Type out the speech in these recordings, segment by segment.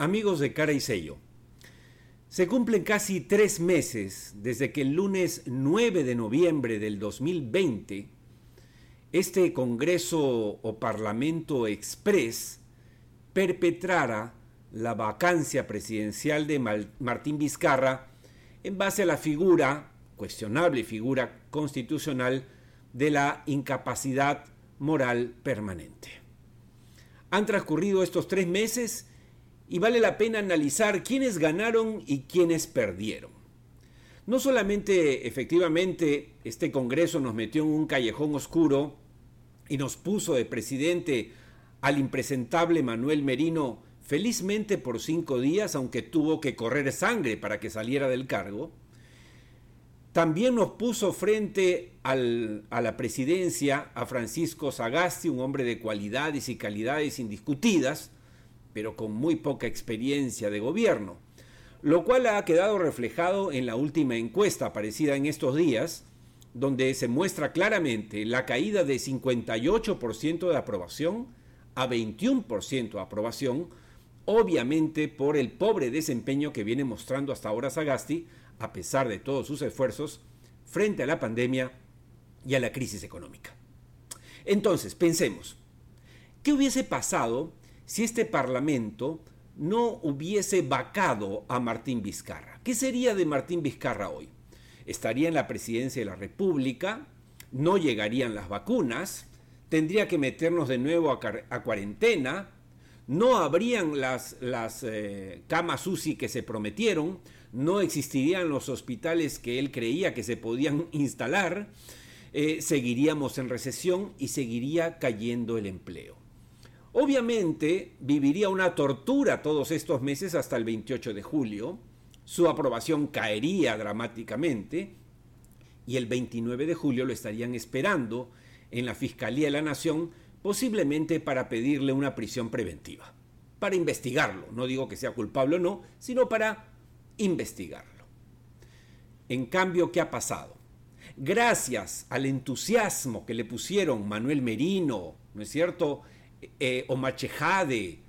Amigos de cara y sello, se cumplen casi tres meses desde que el lunes 9 de noviembre del 2020 este Congreso o Parlamento Express perpetrara la vacancia presidencial de Martín Vizcarra en base a la figura, cuestionable figura constitucional, de la incapacidad moral permanente. Han transcurrido estos tres meses y vale la pena analizar quiénes ganaron y quiénes perdieron. No solamente efectivamente este Congreso nos metió en un callejón oscuro y nos puso de presidente al impresentable Manuel Merino felizmente por cinco días, aunque tuvo que correr sangre para que saliera del cargo, también nos puso frente a la presidencia a Francisco Sagasti, un hombre de cualidades y calidades indiscutidas, pero con muy poca experiencia de gobierno, lo cual ha quedado reflejado en la última encuesta aparecida en estos días, donde se muestra claramente la caída de 58% de aprobación a 21% de aprobación, obviamente por el pobre desempeño que viene mostrando hasta ahora Sagasti, a pesar de todos sus esfuerzos, frente a la pandemia y a la crisis económica. Entonces, pensemos, ¿qué hubiese pasado si este Parlamento no hubiese vacado a Martín Vizcarra. ¿Qué sería de Martín Vizcarra hoy? Estaría en la presidencia de la República, no llegarían las vacunas, tendría que meternos de nuevo a, cuarentena, no habrían las, eh, camas UCI que se prometieron, no existirían los hospitales que él creía que se podían instalar, eh, seguiríamos en recesión y seguiría cayendo el empleo. Obviamente viviría una tortura todos estos meses hasta el 28 de julio, su aprobación caería dramáticamente y el 29 de julio lo estarían esperando en la Fiscalía de la Nación, posiblemente para pedirle una prisión preventiva, para investigarlo, no digo que sea culpable o no, sino para investigarlo. En cambio, ¿qué ha pasado? Gracias al entusiasmo que le pusieron Manuel Merino, ¿no es cierto? Eh, Omachejade,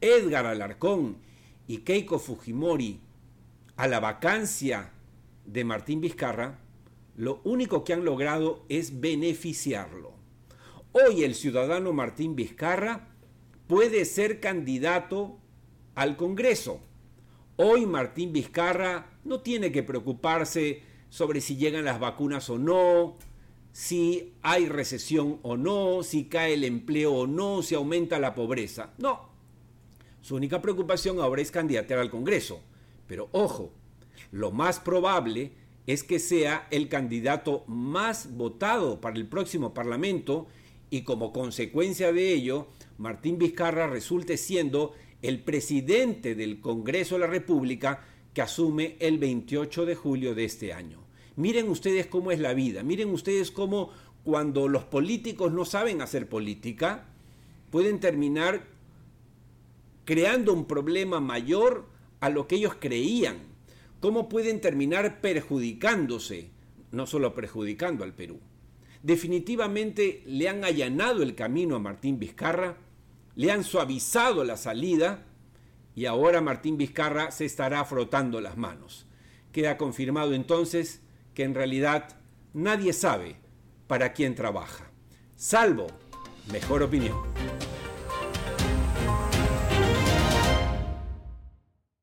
Edgar Alarcón y Keiko Fujimori a la vacancia de Martín Vizcarra, lo único que han logrado es beneficiarlo. Hoy el ciudadano Martín Vizcarra puede ser candidato al Congreso. Hoy Martín Vizcarra no tiene que preocuparse sobre si llegan las vacunas o no, si hay recesión o no, si cae el empleo o no, si aumenta la pobreza. No. Su única preocupación ahora es candidatear al Congreso. Pero ojo, lo más probable es que sea el candidato más votado para el próximo Parlamento y como consecuencia de ello, Martín Vizcarra resulte siendo el presidente del Congreso de la República que asume el 28 de julio de este año. Miren ustedes cómo es la vida, miren ustedes cómo cuando los políticos no saben hacer política, pueden terminar creando un problema mayor a lo que ellos creían. ¿Cómo pueden terminar perjudicándose? No solo perjudicando al Perú. Definitivamente le han allanado el camino a Martín Vizcarra, le han suavizado la salida y ahora Martín Vizcarra se estará frotando las manos. Queda confirmado entonces que en realidad nadie sabe para quién trabaja, salvo mejor opinión.